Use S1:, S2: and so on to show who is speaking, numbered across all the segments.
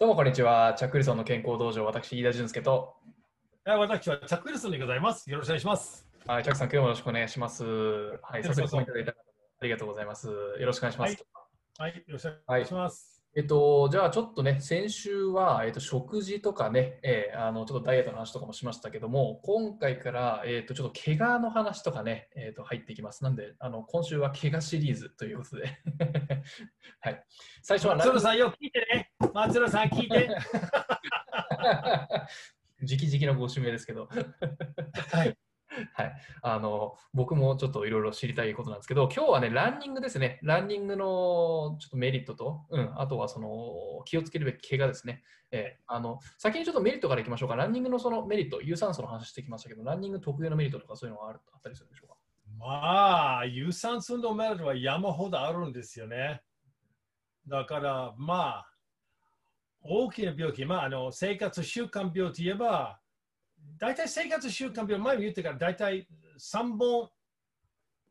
S1: どうもこんにちは。チャックリソンの健康道場、私、飯田淳介と、
S2: はい私はチャック・ウィルソンでございます。よろしくお願いします。
S1: はい、チャックさん、今日もよろしくお願いします。はい、早速コメントいただいた方もありがとうございます。よろしくお願いします。
S2: はいはい、よろしくお願いします。
S1: えっと、じゃあちょっとね、先週は、えっと、食事とかね、えーあのちょっとダイエットの話とかもしましたけども、今回から、えっと、ちょっと怪我の話とかね、えっと、入っていきます。なんで、あの今週は怪我シリーズということで、はい、最初は
S2: 松浦さん、よく聞いてね。松浦さん、聞いて。
S1: 直々のご指名ですけど、
S2: はい。
S1: はい、あの僕もちょっといろいろ知りたいことなんですけど、今日はね、ランニングですね。ランニングのちょっとメリットと、うん、あとはその気をつけるべき怪我ですね。えーあの先にちょっとメリットからいきましょうか。ランニングのそのメリット、有酸素の話してきましたけど、ランニング特有のメリットとかそういうのがああったりするんでしょうか？
S2: まあ、有酸素運動メリットは山ほどあるんですよね。だから、まあ、大きな病気、まあ、あの生活習慣病といえば、大体生活習慣病、前も言ってから大体3本、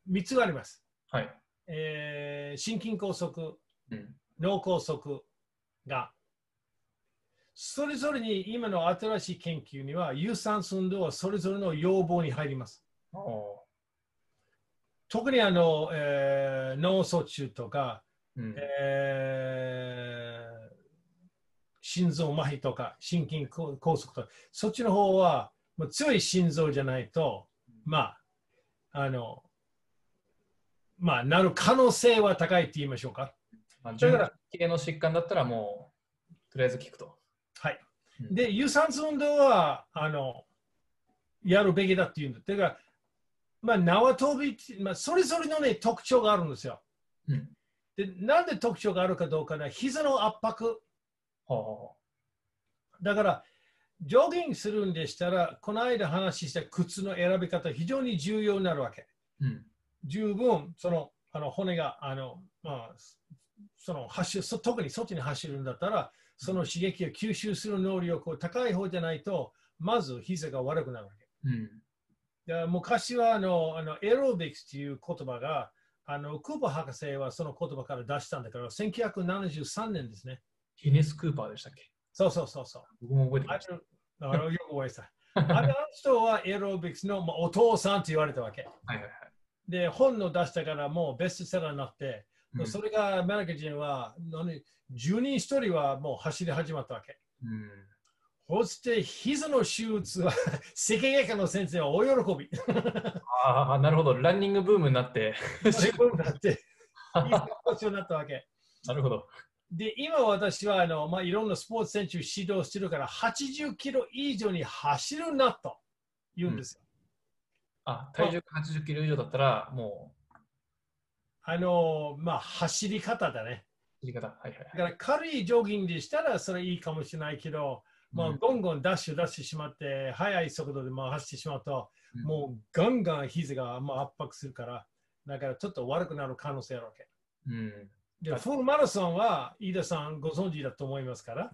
S2: 3つがあります。
S1: はい。
S2: えー心筋梗塞、
S1: うん。
S2: 脳梗塞が、それぞれに今の新しい研究には、有酸素運動はそれぞれの要望に入ります。
S1: お
S2: 特にあの、えー脳卒中とか、
S1: ーうん
S2: えー心臓麻痺とか、心筋梗塞とか、そっちの方は、もう強い心臓じゃないと、まあ、あの、まあ、なる可能性は高いって言いましょうか。
S1: まあ、
S2: だから
S1: 系の疾患だったらもう、とりあえず聞くと。
S2: はい。
S1: うん
S2: で、有酸素運動は、あの、やるべきだっていうんだ。てか、まあ、縄跳びまあ、それぞれのね、特徴があるんですよ。
S1: うん。
S2: で、なんで特徴があるかどうかな、膝の圧迫。
S1: ほ
S2: だから、ジョギングするんでしたら、この間話した靴の選び方、非常に重要になるわけ。
S1: ううん。
S2: 十分、その、あの骨が、あの、まあ、その走特にそっちに走るんだったら、その刺激を吸収する能力が高い方じゃないと、まず膝が悪くなるわけ。
S1: うん。
S2: で昔はあのあのエロビクスという言葉が、あのクーパー博士はその言葉から出したんだから、1973年ですね。
S1: ケネス・クーパーでしたっけ？
S2: そうそうそうそう。
S1: 僕も覚えてまし
S2: あのあのよく覚えてた。あの人はエロビクスの、まあ、お父さんと言われたわけ。
S1: た。はいはいはい。
S2: で、本の出したからもうベストセラーになって、
S1: うん
S2: それがアメリカ人は何？10人1人はもう走り始まったわけ。
S1: うん
S2: そして膝の手術は世間外科の先生は大喜び。
S1: ああ、なるほど。ランニングブームになって。
S2: そういうことになって、膝が故障になったわけ。
S1: なるほど。
S2: で、今私はあの、まあ、いろんなスポーツ選手指導してるから、80キロ以上に走るなと言うんですよ。
S1: あ、体重が80キロ以上だったら、も
S2: あの、まあ、走り方だね。
S1: う、切り方。はいはい
S2: だから軽いジョギングでしたらそれいいかもしれないけど、まあ、
S1: うん
S2: ゴンゴンダッシュ出してしまって、速い速度でまあ走ってしまうと、
S1: うん
S2: もうガンガン膝がまあ圧迫するから、だからちょっと悪くなる可能性あるわけ。
S1: うん。
S2: で、
S1: はい
S2: フルマラソンは飯田さんご存知だと思いますから。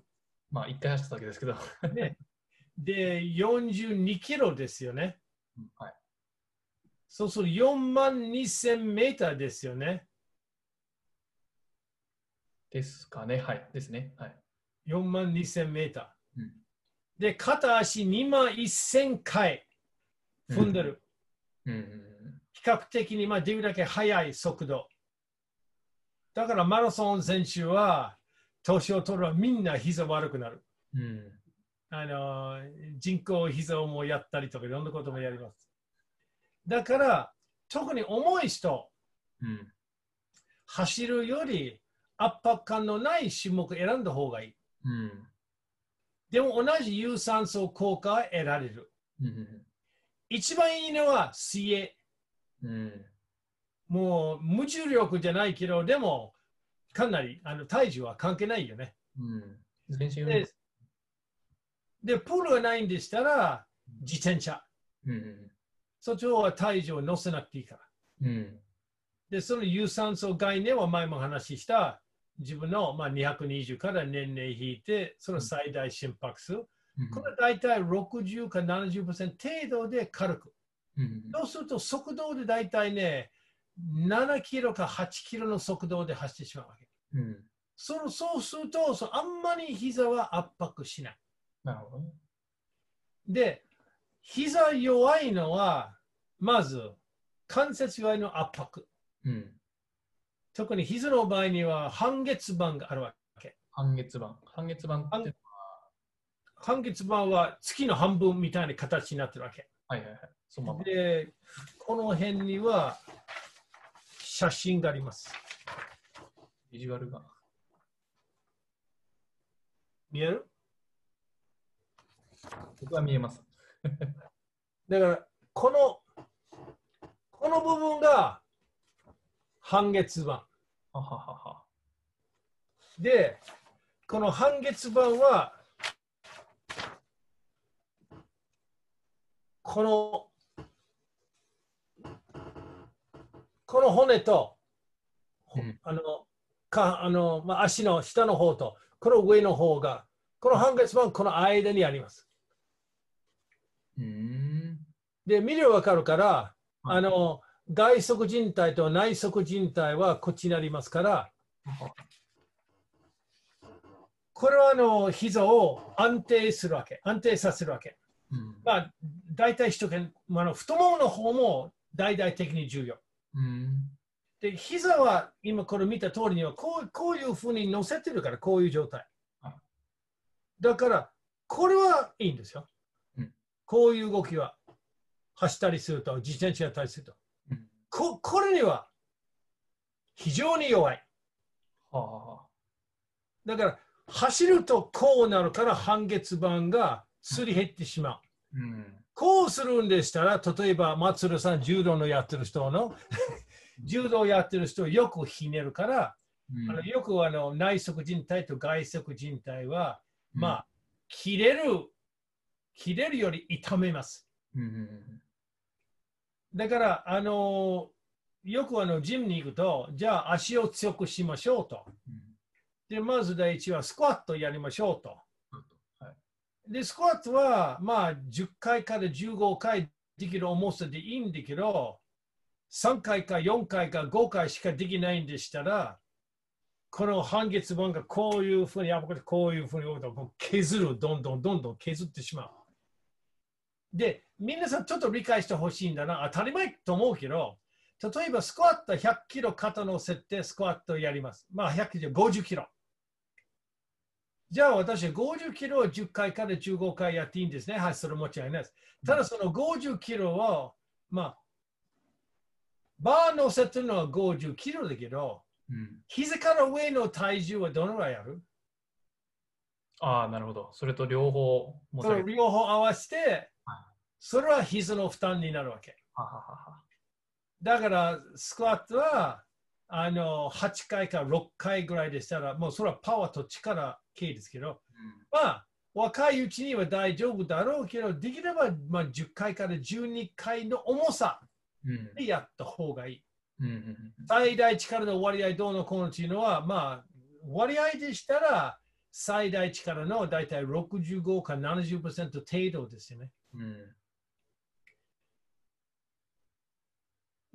S1: まあ、一回走っただけですけど。
S2: ね、で、42キロですよね。
S1: はい。
S2: そうすると4万2000メーターですよね。
S1: ですかね。はい。ですね。はい。
S2: 4万2000メーター。
S1: うん
S2: で、片足2万1000回踏んでる。
S1: うんうん
S2: 比較的にまあできるだけ速い速度。だからマラソン選手は年を取るはみんな膝悪くなる。
S1: うん。うん。
S2: あの人工膝をもやったりとかいろんなこともやります。だから特に重い人、
S1: うん。
S2: 走るより圧迫感のない種目を選んだ方がいい。
S1: うん。
S2: でも同じ有酸素効果は得られる。
S1: うん。
S2: 一番いいのは水泳。
S1: うん。
S2: もう無重力じゃないけど、でもかなりあの体重は関係ないよね。
S1: うん。
S2: で、でプールがないんでしたら自転車。
S1: うん。
S2: そっちは体重を乗せなくていいから。
S1: うん。
S2: で、その有酸素概念は前も話した自分の、まあ、220から年齢引いて、その最大心拍数。これは大体60か70%程度で軽く。
S1: うん。
S2: そうすると速度で大体ね、7キロか8キロの速度で走ってしまうわけ。
S1: うん。
S2: そのそうするとそのあんまり膝は圧迫しない。
S1: なるほどね。
S2: で、膝弱いのは、まず関節弱いの圧迫。
S1: うん。
S2: 特に膝の場合には半月板があるわけ。
S1: 半月板。半月板って、
S2: 半月板は月の半分みたいな形になってるわけ。
S1: はいはいはい。そのまま。
S2: で、この辺には写真があります。
S1: ビジュアルが。
S2: 見える？
S1: 僕は見えます。
S2: だから、この、この部分が半月板。
S1: はははは。
S2: で、この半月板は、この、この骨と、ほ
S1: うん
S2: あの、かあのまあ、足の下の方と、この上の方が、この半月板、この間にあります。
S1: うーん。
S2: で、見ればわかるから、
S1: はい
S2: あの、外側靭帯と内側靭帯はこっちにありますから、これはあの膝を安定するわけ、安定させるわけ。
S1: うん。
S2: まあ、大体一見、まあ太ももの方も大々的に重要。
S1: うん。
S2: で、膝は今これ見た通りにはこうこういうふうに乗せてるから、こういう状態
S1: はい。
S2: だから、これはいいんですよ。
S1: うん
S2: こういう動きは走ったりすると、自転車やったりすると。
S1: うん
S2: ここれには非常に弱い。
S1: あ。
S2: だから、走るとこうなるから半月板がすり減ってしまう。
S1: うん。
S2: こうするんでしたら、例えば松浦さん、柔道のやってる人の、柔道やってる人よくひねるから、
S1: うん
S2: あのよくあの内側靭帯と外側靭帯は、
S1: うん
S2: まあ、切れる、切れるより痛めます。
S1: うんうん
S2: だから、あのよくあのジムに行くと、じゃあ足を強くしましょうと。
S1: うん
S2: で、まず第一はスクワットやりましょうと。で、スクワットは、まあ、10回から15回できる重さでいいんだけど、3回か4回か5回しかできないんでしたら、この半月板がこういうふうに、あこういうふうにこう削る、どんどんどんどん削ってしまう。で、皆さんちょっと理解してほしいんだな。当たり前と思うけど、例えばスクワット100キロ肩のせてスクワットやります。まあ100キロ、50キロ。じゃあ私は50キロを10回から15回やっていいんですね。はい、それもちろんないです。ただその50キロを、まあ、バー乗せてるのは50キロだけど、
S1: うん
S2: 膝から上の体重はどのぐらいある？
S1: ああ、なるほど。それと両方
S2: 両方合わせて
S1: はい、
S2: それは膝の負担になるわけ。
S1: はははは。
S2: だから、スクワットはあの8回か6回ぐらいでしたら、もうそれはパワーと力系ですけど、まあ、若いうちには大丈夫だろうけど、できれば、まあ、10回から12回の重さ
S1: うん
S2: でやった方がいい。
S1: うんうんうん
S2: 最大力の割合どうのこうのっていうのは、まあ、割合でしたら、最大力の大体65か70%程度ですよね。
S1: うん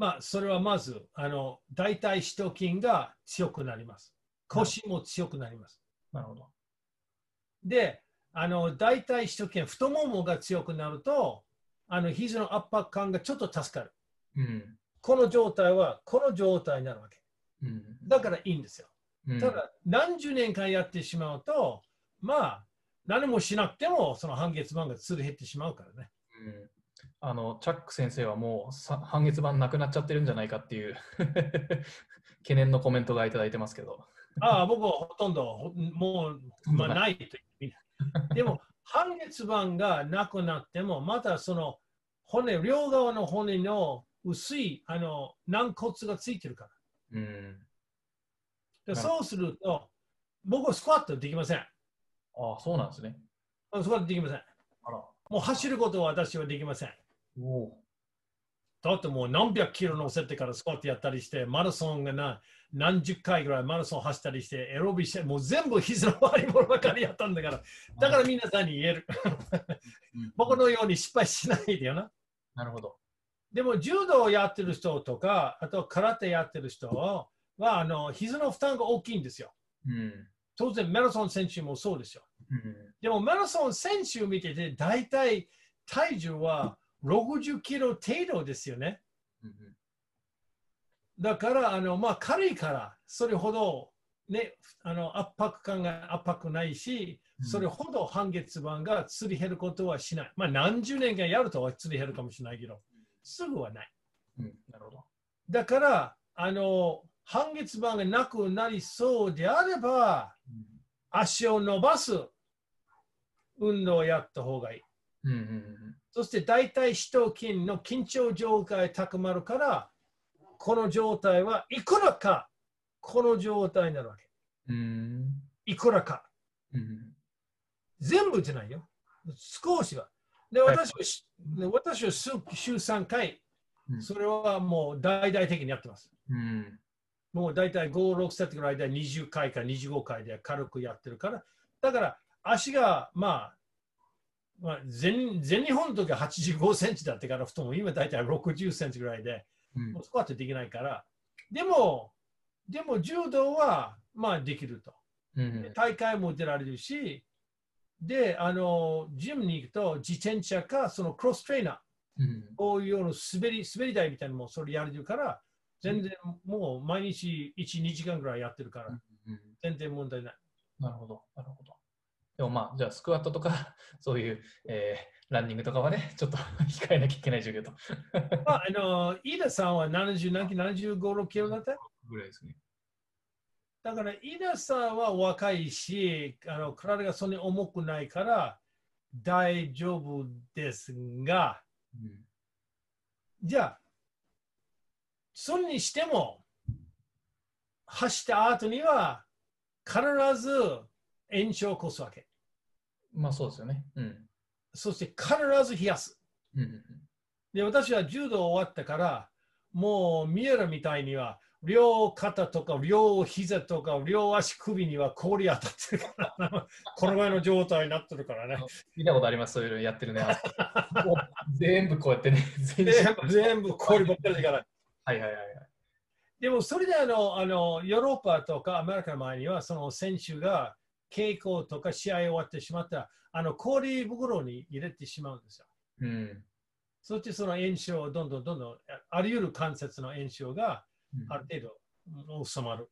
S2: まあ、それはまず、あの、大腿四頭筋が強くなります。腰も強くなります。
S1: なるほど。
S2: で、あの、大腿四頭筋、太ももが強くなると、あの、肘の圧迫感がちょっと助かる。
S1: うん
S2: この状態は、この状態になるわけ。
S1: うん
S2: だからいいんですよ。
S1: うん
S2: ただ、何十年間やってしまうと、まあ、何もしなくても、その半月板がすり減ってしまうからね。
S1: うんあのチャック先生はもうさ半月板なくなっちゃってるんじゃないかっていう 懸念のコメントがいただいてますけど。
S2: ああ、僕はほとんど、ほもう、まあ、ないと言ってでも、半月板がなくなっても、またその骨、両側の骨の薄いあの軟骨がついてるから。
S1: うん、
S2: で
S1: はい
S2: そうすると、僕はスクワットできません。
S1: ああ、そうなんですね。
S2: スクワットできません。
S1: あら。
S2: もう走ることは私はできません。
S1: おお
S2: だってもう何百キロ乗せてからスクワットやったりして、マラソンがな何十回ぐらいマラソン走ったりして、エロビして、もう全部膝の周りもばかりやったんだから、だから皆さんに言える？
S1: うん
S2: 僕のように失敗しないでよな。
S1: なるほど。
S2: でも柔道をやってる人とか、あと空手やってる人は、あの膝の負担が大きいんですよ。
S1: うん。
S2: 当然、マラソン選手もそうですよ。
S1: うん。
S2: でも、マラソン選手を見てて、大体体重は60キロ程度ですよね。
S1: うん。
S2: だから、あのまあ、軽いから、それほど、ね、あの圧迫感が圧迫ないし、
S1: うん
S2: それほど半月板がすり減ることはしない。まあ、何十年間やるとはすり減るかもしれないけど、すぐはない。
S1: うん。なるほど。
S2: だから、あの半月板がなくなりそうであれば、足を伸ばす運動をやった方がいい。
S1: うん。うん。
S2: そして大腿四頭筋の緊張状態高まるから、この状態はいくらかこの状態になるわけ。
S1: うん。
S2: いくらか。
S1: うん。
S2: 全部じゃないよ。少しは。で、
S1: はい
S2: 私はし、で私は週週3回、
S1: うん
S2: それはもう大々的にやってます。
S1: うん。
S2: もう大体5、6セットぐらいで20回か25回で軽くやってるから、だから足が、まあ、まあ、全全日本の時は85センチだったから、太もも今大体60センチぐらいで、
S1: うん
S2: もうスクワットできないから、でも、でも柔道は、まあできると。
S1: うん。
S2: 大会も出られるし、で、あの、ジムに行くと自転車か、そのクロストレーナー、
S1: うん。
S2: こういうような滑り滑り台みたいなのもそれやれるから、全然もう毎日1、2時間ぐらいやってるから、
S1: うん。
S2: 全然問題ない。
S1: なるほど。なるほど。でもまあ、じゃあ、スクワットとか、そういう、えーランニングとかはね、ちょっと 控えなきゃいけない状況と。
S2: まあ、あの、飯田さんは70何キロ、75、6キロだった？
S1: ぐらいですね。
S2: だから、飯田さんは若いし、あの体がそんなに重くないから大丈夫ですが、
S1: うん。
S2: じゃあ、それにしても、走った後には必ず炎症を起こすわけ。
S1: まあ、そうですよね。うん。
S2: そして必ず冷やす。で、私は柔道終わったから、もうミエラみたいには、両肩とか両膝とか両足首には氷当たってるから、このぐらいの状態になってるからね。
S1: 見たことあります、そういうのやってるね。全部こうやってね、全身
S2: 全部氷ばっかりだから。
S1: はいはいはいはい。
S2: でもそれであのあのヨーロッパとかアメリカの前にはその選手が稽古とか試合終わってしまったらあの氷袋に入れてしまうんですよ。
S1: うん。
S2: そしてその炎症をどんどんどんどんああり得る関節の炎症が
S1: うん
S2: ある程度収まる。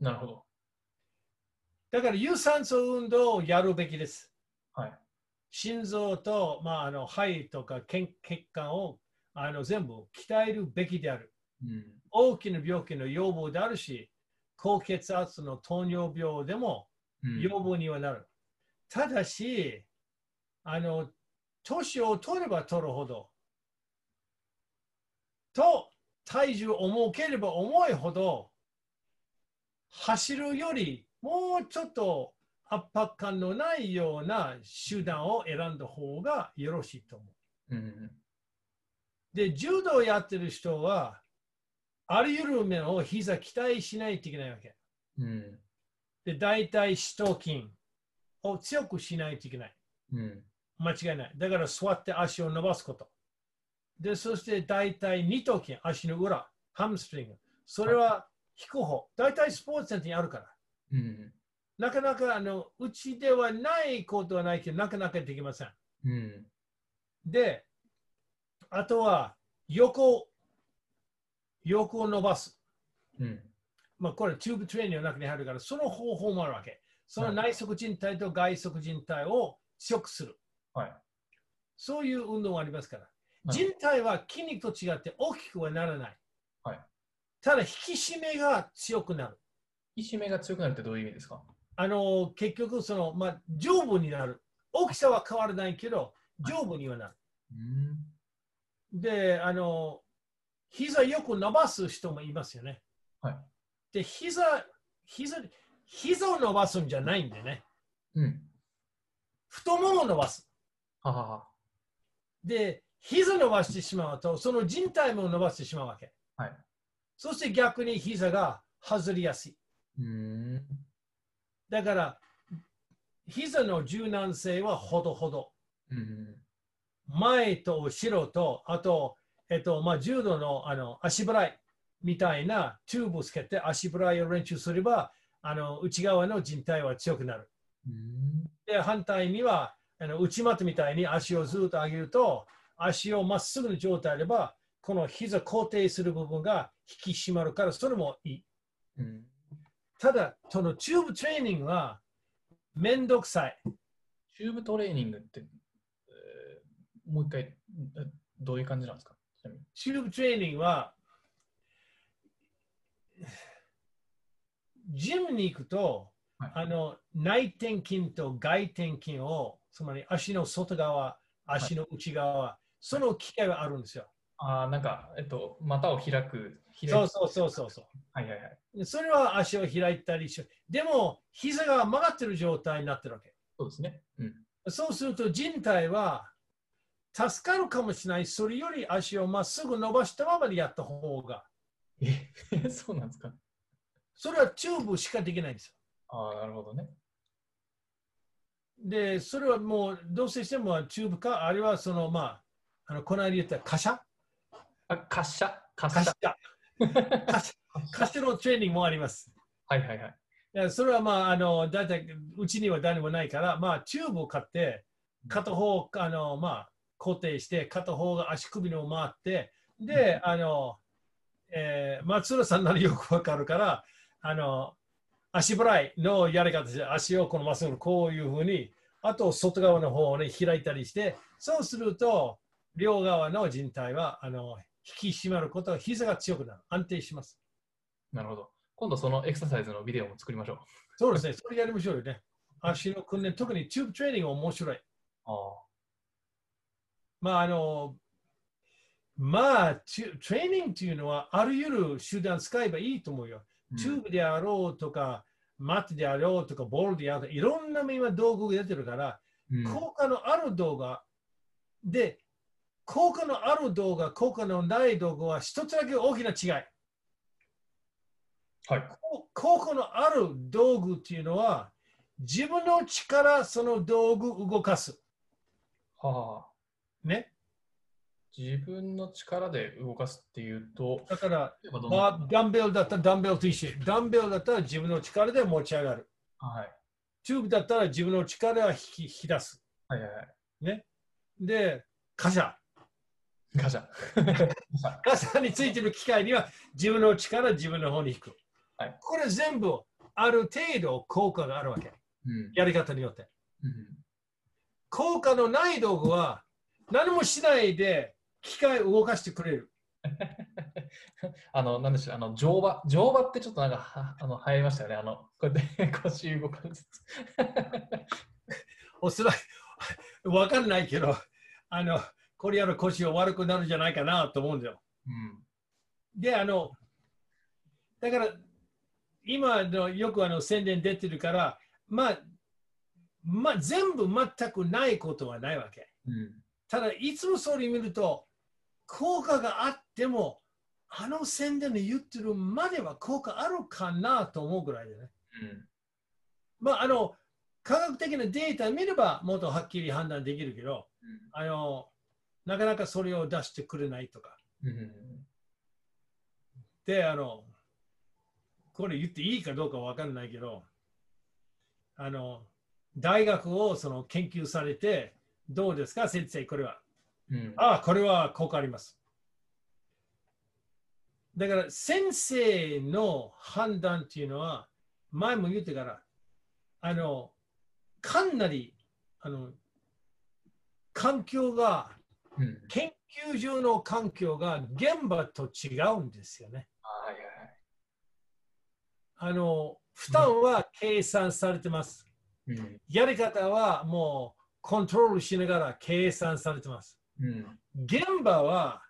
S1: なるほど。
S2: だから有酸素運動をやるべきです。
S1: はい。
S2: 心臓と、まあ、あの肺とか血血管をあの全部鍛えるべきである。
S1: うん。
S2: 大きな病気の予防であるし、高血圧の糖尿病でも
S1: うん
S2: 予防にはなる。ただし、あの、年を取れば取るほど、と体重重ければ重いほど、走るよりもうちょっと圧迫感のないような手段を選んだ方がよろしいと思う。
S1: うん。
S2: で、柔道をやってる人は、あり得る面を膝期待しないといけないわけ。
S1: うん。
S2: で、大体四頭筋を強くしないといけない。
S1: うん。
S2: 間違いない。だから座って足を伸ばすこと。で、そして大体二頭筋、足の裏、ハムストリング。それは引く方。大体スポーツセンターにあるから。
S1: うん。
S2: なかなかあのうちではないことはないけど、なかなかできません。
S1: うん。
S2: で、あとは横、横を伸ばす。
S1: うん。
S2: まあ、これ、チューブトレーニングの中に入るから、その方法もあるわけ。その内側靭帯と外側靭帯を強くする。
S1: はい。
S2: そういう運動がありますから。
S1: はい
S2: 人体は筋肉と違って大きくはならない。
S1: はい
S2: ただ、引き締めが強くなる。
S1: 引き締めが強くなるってどういう意味ですか？
S2: あの結局その、まあ、丈夫になる。大きさは変わらないけど、丈夫にはなる。
S1: うん。
S2: で、あの、膝よく伸ばす人もいますよね。
S1: はい。
S2: で、膝、膝、膝を伸ばすんじゃないんでね。
S1: うん。
S2: 太ももを伸ばす。
S1: ははは。
S2: で、膝伸ばしてしまうと、その人体も伸ばしてしまうわけ。
S1: はい。
S2: そして逆に膝が外れやすい。
S1: うん。
S2: だから、膝の柔軟性はほどほど。
S1: うん。
S2: 前と後ろと、あと、えっと、まあ、柔道のあの足払いみたいなチューブをつけて足払いを練習すれば、あの内側の人体は強くなる。
S1: うん
S2: で、反対には、あの内股みたいに足をずっと上げると、足をまっすぐの状態であれば、この膝固定する部分が引き締まるから、それもいい。
S1: うん
S2: ただ、そのチューブトレーニングはめんどくさい。
S1: チューブトレーニングって、えーもう一回、えどういう感じなんですか？
S2: チューブトレーニングは、ジムに行くと、
S1: はい
S2: あの内転筋と外転筋を、つまり足の外側、足の内側、その機械があるんですよ。
S1: ああ、なんか、えっと、股を開く。開く
S2: そうそうそうそうそう。
S1: はいはいはい。
S2: それは足を開いたりし、でも膝が曲がってる状態になってるわけ。
S1: そうですね。うん。
S2: そうすると靭帯は助かるかもしれない。それより足をまっすぐ伸ばしたままでやった方が。
S1: え、そうなんですか？
S2: それはチューブしかできないんですよ。
S1: ああ、なるほどね。
S2: で、それはもうどうせしてもチューブか、あるいはそのまあ、あのこの間言った貨車？
S1: あ、滑車？滑
S2: 貨
S1: 車
S2: 車 貨車のトレーニングもあります。
S1: はいはいはい。
S2: いやそれはまあ、あの、だいたいうちには誰もないから、まあ、チューブを買って、片方、あの、まあ、固定して、片方が足首の回って、で、あの、えー松浦さんならよくわかるから、あの、足払いのやり方で、足をこのまっすぐこういうふうに、あと外側の方をね、開いたりして、そうすると、両側の靭帯は、あの、引き締まること、膝が強くなる。安定します。
S1: なるほど。今度そのエクササイズのビデオも作りましょう。
S2: そうですね、それやりましょうよね。足の訓練、特にチューブトレーニングは面白い。
S1: ああ。
S2: まあ、あの、まあ、チュトレーニングっていうのは、あらゆる手段使えばいいと思うよ。チューブであろうとか、マットであろうとか、ボールであろうとか、いろんな今道具が出てるから、
S1: うん
S2: 効果のある動画で、効果のある動画、効果のない動画は一つだけ大きな違い。
S1: はい。
S2: こ効果のある道具っていうのは、自分の力、その道具動かす。
S1: はあ。
S2: ね。
S1: 自分の力で動かすっていうと、
S2: だから、まあ、ダンベルだったらダンベルと一緒。ダンベルだったら自分の力で持ち上がる。
S1: はい。
S2: チューブだったら自分の力で引き引き出す。
S1: はいはいはい。
S2: で、貨車。
S1: ガシャ。
S2: 貨車についてる機械には自分の力、自分の方に引く。
S1: はい
S2: これ全部ある程度効果があるわけ。
S1: うん。
S2: やり方によって。
S1: うん
S2: 効果のない道具は何もしないで機械を動かしてくれる。
S1: あの、なんでしょう、あの、乗馬、乗馬ってちょっとなんか、はあの、流行りましたよね。あの、こうやって腰動かす。
S2: おそらく、わかんないけど、あの、これやる腰が悪くなるんじゃないかなと思うんだよ。
S1: うん。
S2: で、あの、だから、今のよくあの宣伝出てるから、まあ、まあ、全部全くないことはないわけ。
S1: うん。
S2: ただ、いつもそれ見ると、効果があっても、あの宣伝で言ってるまでは効果あるかなと思うぐらいでね。
S1: うん。
S2: まあ、あの、科学的なデータ見ればもっとはっきり判断できるけど、あの、なかなかそれを出してくれないとか。
S1: うん。
S2: で、あの、これ言っていいかどうかわかんないけど、あの、大学をその研究されて、どうですか、先生、これは。
S1: うん。
S2: ああ、これは効果あります。だから、先生の判断っていうのは、前も言ってから、あの、かなり、あの、環境が、
S1: うん。
S2: 研究所の環境が現場と違うんですよね。
S1: はいはいはい。
S2: あの、負担は計算されてます。
S1: うん。
S2: やり方はもうコントロールしながら計算されてます。
S1: うん。
S2: 現場は、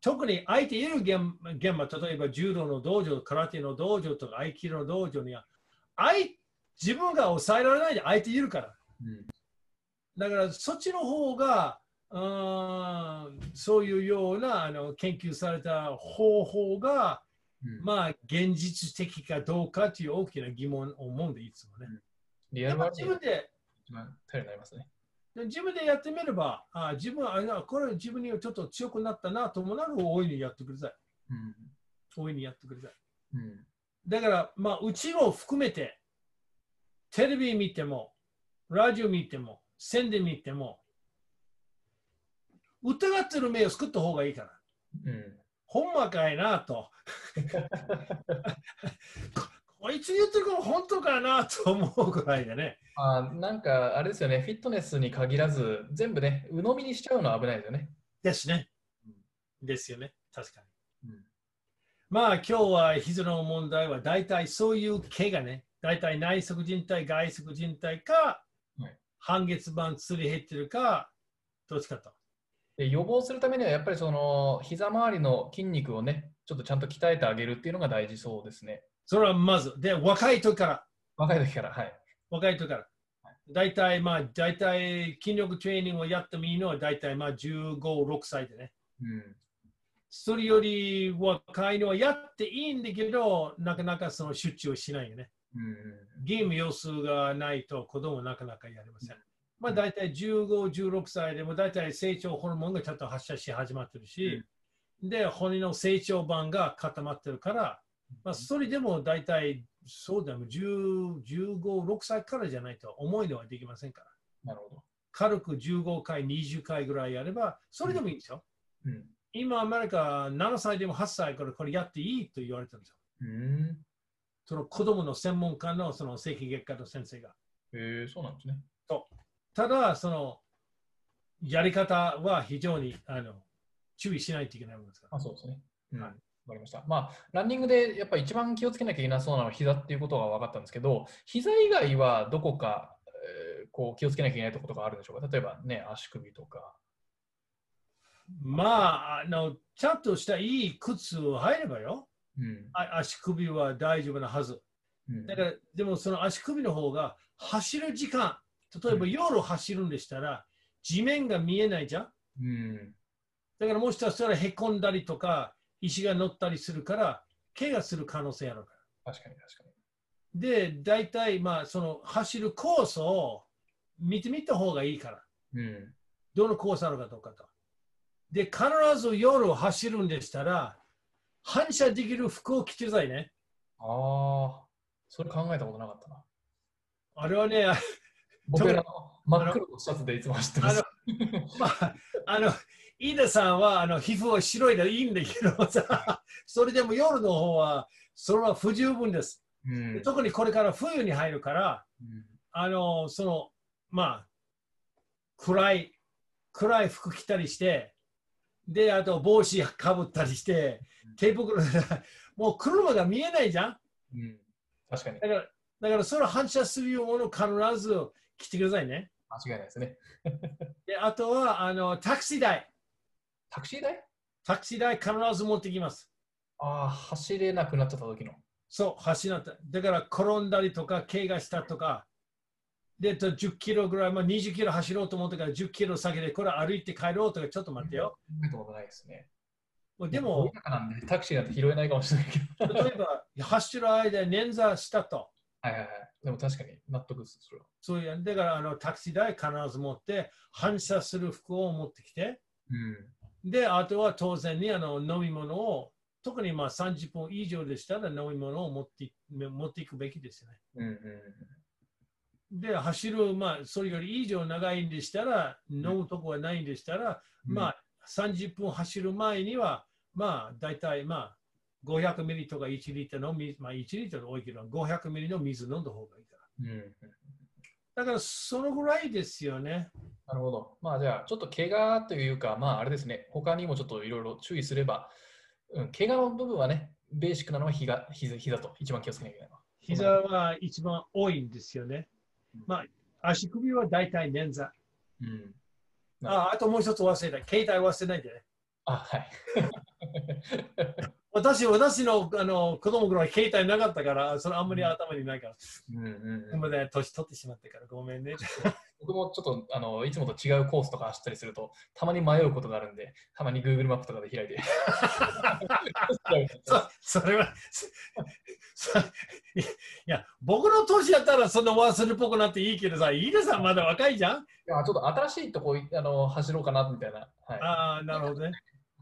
S2: 特に相手いる現現場、例えば柔道の道場、空手の道場とか合気道の道場には、相自分が抑えられないで相手いるから。
S1: うん。
S2: だからそっちの方が、うーんそういうようなあの研究された方法が、
S1: うん
S2: まあ、現実的かどうかという大きな疑問を思うんで、いつもね。でも
S1: リアルワールド
S2: 自分で
S1: 一番頼りになりますね。
S2: で自分でやってみれば、あ自分あなこれ自分にちょっと強くなったなと思うなら大いにやってください。
S1: うん。
S2: 大いにやってください。
S1: うん。
S2: だから、まあ、うちを含めて、テレビ見ても、ラジオ見ても、宣伝見ても、疑ってる目を作った方がいいから。
S1: うん。
S2: ほんまかいなと。ここいつ言ってること本当かなと思うぐらいでね。
S1: あなんか、あれですよね、フィットネスに限らず、全部ね、鵜呑みにしちゃうのは危ないですよね。
S2: ですね。ですよね。確かに。
S1: うん
S2: まあ今日は膝の問題は大体そういう怪我ね。大体内側靭帯、外側靭帯か、
S1: はい
S2: 半月板つり減ってるか、どっちかと。
S1: で予防するためには、やっぱりその膝周りの筋肉をね、ちょっとちゃんと鍛えてあげるっていうのが大事そうですね。
S2: それはまず。で、若い時から。
S1: 若い時から、はい。
S2: 若い時から。大体まあ、大体筋力トレーニングをやってもいいのは大体まあ15、6歳でね。
S1: うん。
S2: それより若いのはやっていいんだけど、なかなかその出張しないよね。
S1: うん
S2: ゲーム要素がないと子供はなかなかやれません。まあ大体15、16歳でも大体成長ホルモンがちょっと発射し始まってるし、で、骨の成長板が固まってるから、まあ、それでも大体そうだよ、10 15、6歳からじゃないと重いのはできませんから。
S1: なるほど。
S2: 軽く15回、20回ぐらいやれば、それでもいいんですよ。
S1: うん。
S2: 今、アメリカ7歳でも8歳からこれやっていいと言われてるんですよ。
S1: うん。
S2: その子供の専門家のその正規外科の先生が。
S1: へえそうなんですね。
S2: ただ、そのやり方は非常にあの注意しないといけないものですから。
S1: あ、そうですね。うん。
S2: はい
S1: わかりました。まあ、ランニングでやっぱ一番気をつけなきゃいけなそうなのは膝っていうことが分かったんですけど、膝以外はどこか、えーこう気をつけなきゃいけないところとかあるんでしょうか？例えばね、足首とか。
S2: まあ、あのちゃんとしたいい靴を入ればよ。
S1: うん。
S2: あ足首は大丈夫なはず。
S1: うん
S2: だから、でもその足首の方が走る時間、例えば夜走るんでしたら、地面が見えないじゃん。
S1: うん。
S2: だからもしかしたらへこんだりとか、石が乗ったりするから、怪我する可能性あるから。
S1: 確かに確か
S2: で、大体、まあ、その走るコースを見てみた方がいいから。
S1: に。うん。
S2: どのコースあるかどうかと。で、必ず夜走るんでしたら、反射できる服を着てくださいね。
S1: ああ、それ考えたことなかったな。
S2: あれはね、あ
S1: 僕ら真っ黒のシャツでいつも走ってます。
S2: まあ、あの、飯田さんはあの皮膚は白いでいいんだけどさ、それでも夜の方は、それは不十分です。
S1: うん
S2: 特にこれから冬に入るから、
S1: うん
S2: あの、その、まあ、暗い、暗い服着たりして、で、あと帽子かぶったりして、手袋で、もう車が見えないじゃん。
S1: うん確かに
S2: だから、だからそれを反射するようなものを必ず着てくださいね。
S1: 間違いないですね。
S2: で、あとは、あの、タクシー代。
S1: タクシー代？
S2: タクシー代必ず持ってきます。
S1: ああ、走れなくなっちゃった時の。
S2: そう、走らった。だから、転んだりとか、怪我したとか、で、と10キロぐらい、まあ、20キロ走ろうと思ったから、10キロ先で、これ歩いて帰ろうとか、ちょっと待ってよ。
S1: 見たことないですね。
S2: でも、
S1: タクシーなんて拾えないかもしれないけど。
S2: 例えば、走る間、捻挫したと。
S1: はいはいはい。でも確かに納得です、それは。
S2: そういう、だから、あのタクシー代必ず持って、反射する服を持ってきて、
S1: うん。
S2: で、あとは当然にあの飲み物を、特にまあ30分以上でしたら飲み物を持ってい持っていくべきですよね。
S1: うんうん
S2: で、走る、まあ、それより以上長いんでしたら、飲むとこはないんでしたら、
S1: うん。
S2: まあ、30分走る前には、まあ、大体、まあ、500ミリとか1リットルの水、まあ、1リットル多いけど、500ミリの水飲んだ方がいいから。
S1: うんうん、
S2: だから、そのぐらいですよね。
S1: なるほど。まあじゃあ、ちょっと怪我というか、まああれですね、他にもちょっといろいろ注意すれば、うん、怪我の部分はね、ベーシックなのは膝膝膝と一番気をつけなきゃいけないのは。
S2: 膝は一番多いんですよね。まあ、足首は大体捻挫。
S1: うん。
S2: ああともう一つ忘れた。携帯忘れないでね。
S1: あ、はい。
S2: 私、私のあの子供ぐらい携帯なかったから、それあんまり頭にないから。
S1: うんうんうん
S2: でもね、年取ってしまってからごめんね。
S1: 僕もちょっとあのいつもと違うコースとか走ったりすると、たまに迷うことがあるんで、たまに Google マップとかで開いて。
S2: そそれは、そいや、僕の年やったらそんな忘れっぽくなっていいけどさ、飯田さんまだ若いじゃん
S1: いやちょっと新しいとこあの走ろうかなみたいな。はい。
S2: ああ、なるほどね。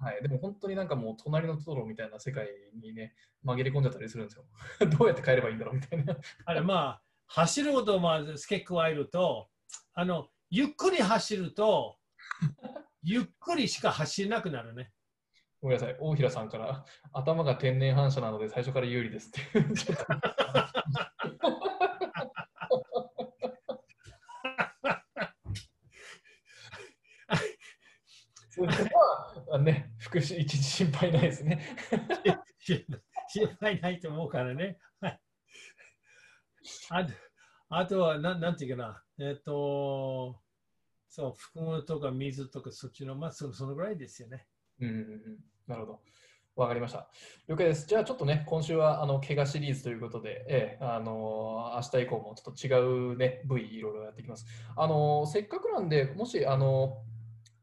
S1: はい、でも本当になんかもう隣のトトロみたいな世界にね、紛れ込んじゃったりするんですよ。どうやって帰ればいいんだろうみたいな。
S2: あれまあ、走ることをまあ付け加えると、あの、ゆっくり走ると、ゆっくりしか走れなくなるね。
S1: ごめんなさい、大平さんから頭が天然反射なので最初から有利ですって。それはね、一時心配ないですね。
S2: 心配ないと思うからね。はいあとあとは、なんなんていうかな、えっ、と、そう、服物とか水とかそっちの、まあそそのぐらいですよね。
S1: うんうんうん、なるほど。わかりました。了解です。じゃあちょっとね、今週はあの怪我シリーズということで、ええあの明日以降もちょっと違うね、部位いろいろやっていきます。あのせっかくなんで、もしあの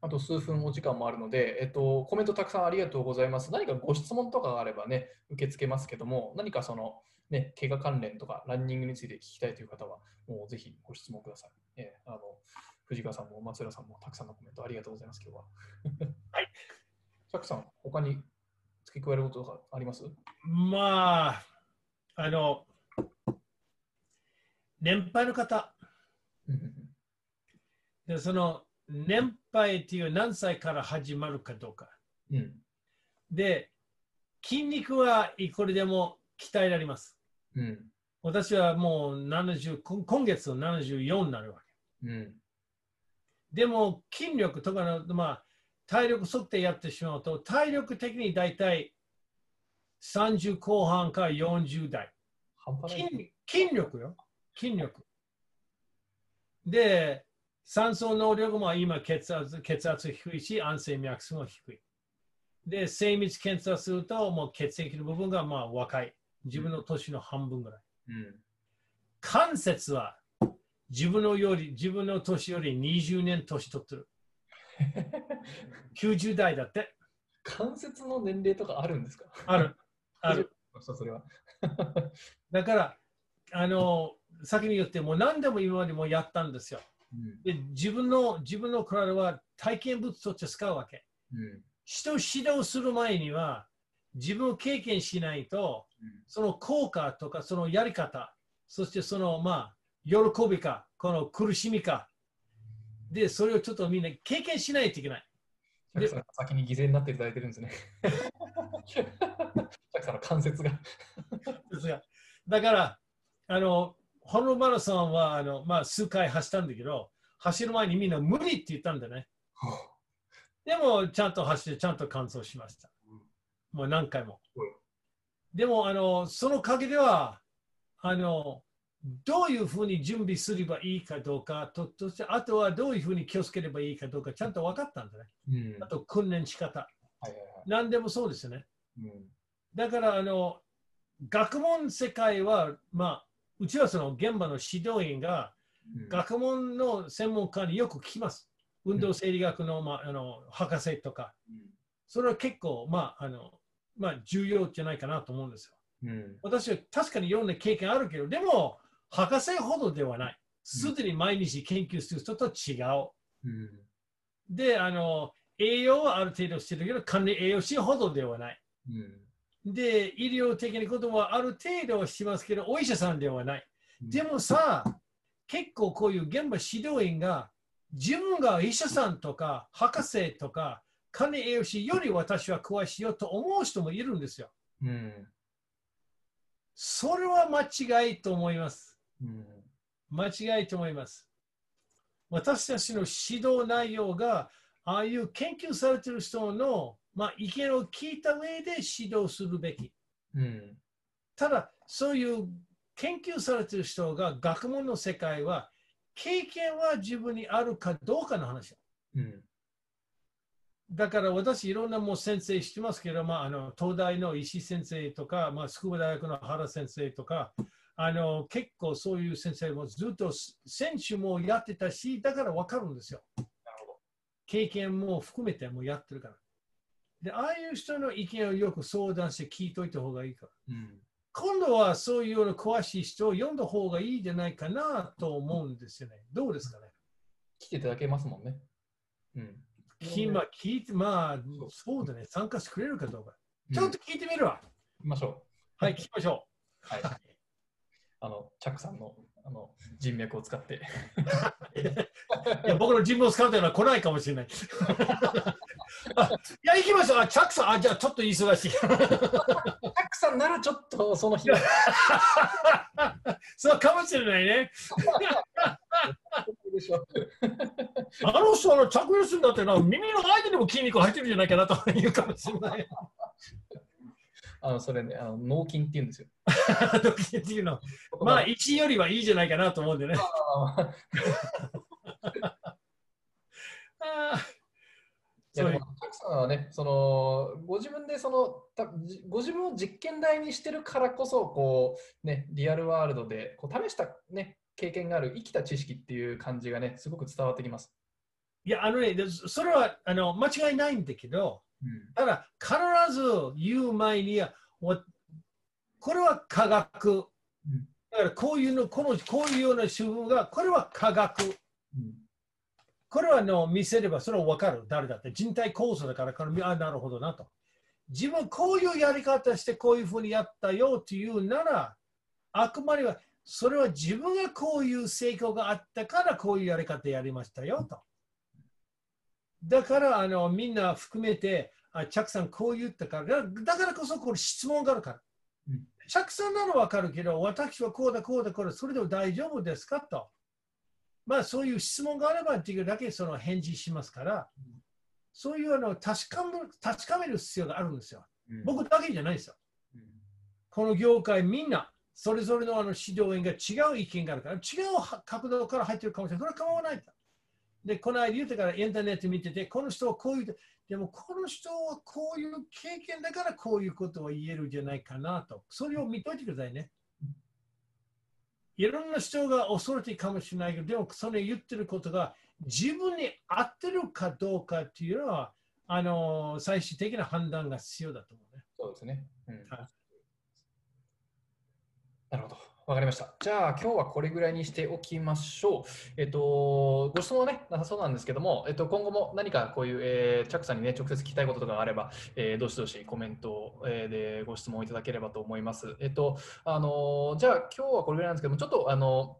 S1: あと数分お時間もあるので、えっと、コメントたくさんありがとうございます。何かご質問とかがあればね、受け付けますけども、何かその、ね、怪我関連とかランニングについて聞きたいという方は、もうぜひご質問ください。ええあの藤川さんも松浦さんもたくさんのコメントありがとうございます、今日は。
S2: はい。
S1: チャックさん、他に付け加えることとかあります？
S2: まあ、あの、年配の方、でその年配っていう何歳から始まるかどうか。
S1: うん。
S2: で、筋肉はいくらでも鍛えられます。
S1: うん。
S2: 私はもう70、今今月74になるわけ。
S1: うん。
S2: でも筋力とかの、まあ、体力測定やってしまうと、体力的に大体30後半から40代。筋筋力よ。筋力。で、酸素濃量も今血圧血圧低いし、安静脈数も低い。で、精密検査すると、もう血液の部分がまあ若い。自分の年の半分ぐらい。
S1: うん。
S2: 関節は自分のより、自分の年より20年年取ってる。90代だって。
S1: 関節の年齢とかあるんですか？
S2: ある。ある。
S1: それは。
S2: だから、あの、先に言って、もう何でも今までもやったんですよ。
S1: うん。
S2: で自分の自分の体は体験物として使うわけ。
S1: うん。
S2: 人を指導する前には自分を経験しないとその効果とかそのやり方そしてそのまあ喜びかこの苦しみかでそれをちょっとみんな経験しないといけない。
S1: チャックさんが先に犠牲になっていただいてるんですね。さんの関節が
S2: だからあのホノルマラソンはあの、まあ、数回走ったんだけど走る前にみんな無理って言ったんだね。でも、ちゃんと走って、ちゃんと完走しました。もう何回も
S1: うん。
S2: でも、あの、その陰では、あの、どういうふうに準備すればいいかどうかと、としてあとはどういうふうに気をつければいいかどうか、ちゃんと分かったんだね。
S1: うん。
S2: あと、訓練仕方。
S1: はいはいはい。
S2: 何でもそうですよね。
S1: うん。
S2: だから、あの、学問世界は、まあ、うちはその現場の指導員が、
S1: うん
S2: 学問の専門家によく聞きます。運動生理学の,、まあ、あの博士とか。それは結構、まああのまあ、重要じゃないかなと思うんですよ。
S1: うん。
S2: 私は確かにいろんな経験あるけど、でも、博士ほどではない。すでに毎日研究する人と違う。
S1: うん。
S2: で、あの栄養はある程度してるけど、管理栄養士ほどではない。
S1: うん。
S2: で、医療的なことはある程度しますけど、お医者さんではない。でもさ、結構こういう現場指導員が自分が医者さんとか博士とか管理栄養士より私は詳しいよと思う人もいるんですよ。
S1: うん。
S2: それは間違いと思います。
S1: うん。
S2: 間違いと思います。私たちの指導内容がああいう研究されている人の、まあ、意見を聞いた上で指導するべき。
S1: うん。
S2: ただ、そういう研究されている人が学問の世界は経験は自分にあるかどうかの話だ。
S1: うん。
S2: だから私、いろんなもう先生してますけど、まあ、あの東大の石井先生とか、まあ、筑波大学の原先生とか、あの結構そういう先生もずっと選手もやってたし、だから分かるんですよ。
S1: なるほ
S2: 経験も含めてもうやってるから。で、ああいう人の意見をよく相談して聞いといた方がいいから。
S1: ど。うん。
S2: 今度はそういうような詳しい人を読んだ方がいいんじゃないかなと思うんですよね。どうですかね？
S1: 来ていただけますもんね。うん。
S2: きまあ、聞いて、まあ、そうだね、参加してくれるかどうか。ちょっと聞いてみるわ。
S1: 行きましょ
S2: はい、聞きましょ
S1: う。はい。あの、チャックさんのあの人脈を使って。
S2: う。いや、僕の人物を使うというのは来ないかもしれない。あいや、行きましょう。あ、チャックさん、あ、じゃあちょっと忙しい。
S1: チャックさんならちょっとその日は。
S2: そうかもしれないね。あの人の着用するんだってな、耳の間にも筋肉入ってるんじゃないかなというかもしれない。
S1: あのそれね、あの脳筋って言うんですよ。
S2: っていうの。まあ、1よりはいいじゃないかなと思うんでね。
S1: あ
S2: あ
S1: いやでも、たくさんはね、そのご自分でそのたじご自分を実験台にしてるからこそ、こうね、リアルワールドでこう試した、ね、経験がある生きた知識っていう感じがね、すごく伝わってきます。
S2: いや、あのね、でそれはあの間違いないんだけど、
S1: うん
S2: ただ、必ず言う前に、わこれは科学。だから、こういうの、この、こういうような手法が、これは科学。これはの見せればそれは分かる。誰だって。人体構造だから、これあ、なるほどなと。自分こういうやり方してこういうふうにやったよっていうなら、あくまではそれは自分がこういう成功があったからこういうやり方やりましたよと。だからあのみんな含めて、あチャックさんこう言ったから、だだからこそこれ質問があるから。
S1: うん
S2: チャックさんなら分かるけど、私はこうだこうだこれ、それでも大丈夫ですかと。まあそういう質問があればっていうだけその返事しますから、そういうあの確かめ確かめる必要があるんですよ。
S1: うん
S2: 僕だけじゃないですよ。
S1: うん
S2: この業界みんな、それぞれのあの指導員が違う意見があるから、違う角度から入ってるかもしれない。それは構わないと。で、この間言ってからインターネット見てて、この人はこういう、でもこの人はこういう経験だからこういうことを言えるんじゃないかなと。それを見といてくださいね。いろんな人が恐れていいかもしれないけど、でもその言ってることが自分に合ってるかどうかっていうのは、あの最終的な判断が必要だと思うね。
S1: そうですね。うん
S2: はい
S1: なるほど。わかりました。じゃあ、今日はこれぐらいにしておきましょう。えっと、ご質問はね、なさそうなんですけども、えっと、今後も何かこういう、えーチャックさんにね、直接聞きたいこととかがあれば、えーどしどしコメント、えーでご質問いただければと思います。えっと、あのじゃあ、今日はこれぐらいなんですけども、ちょっと、あの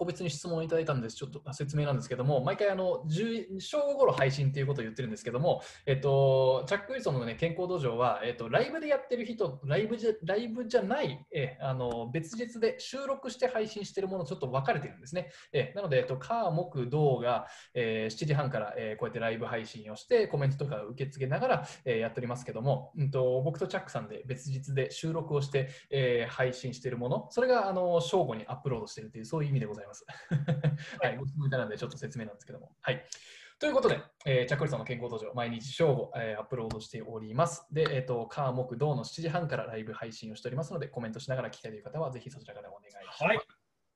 S1: 個別に質問をいただいたんです、ちょっと説明なんですけども、毎回あの10正午頃配信ということを言ってるんですけども、えっと、チャック・ウィルソンの、ね、健康道場は、えっと、ライブでやってる人ライブじゃライブじゃない、えあの別日で収録して配信してるものちょっと分かれてるんですね。えなので、えっと、火、木、土が、えー7時半から、えーこうやってライブ配信をして、コメントとか受け付けながら、えーやっておりますけども、うん、と僕とチャックさんで別日で収録をして、え配信してるもの、それがあの正午にアップロードしてるという、そういう意味でございます。はい、ご質問いただいたので、ちょっと説明なんですけども。はい。ということで、えー、チャックリさんの健康道場、毎日正午、えーアップロードしております。で、えっ、と、火、木、土の7時半からライブ配信をしておりますので、コメントしながら聞きたいという方は、ぜひそちらからお願いします。
S2: はい。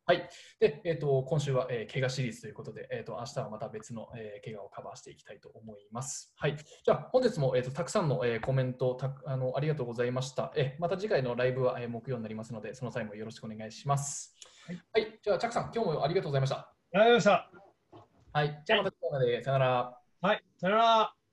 S1: はい。で、えっ、と、今週は、えー怪我シリーズということで、えっ、と、明日はまた別の、えー怪我をカバーしていきたいと思います。はい。じゃあ、本日も、えー、とたくさんの、えーコメントたあのありがとうございました。えーまた次回のライブは、えー木曜になりますので、その際もよろしくお願いします。はい。じゃあ、チャックさん、今日もありがとうございました。
S2: ありがとうございました。
S1: はい。じゃあ、また次回まで。さよなら。
S2: はい、さよなら。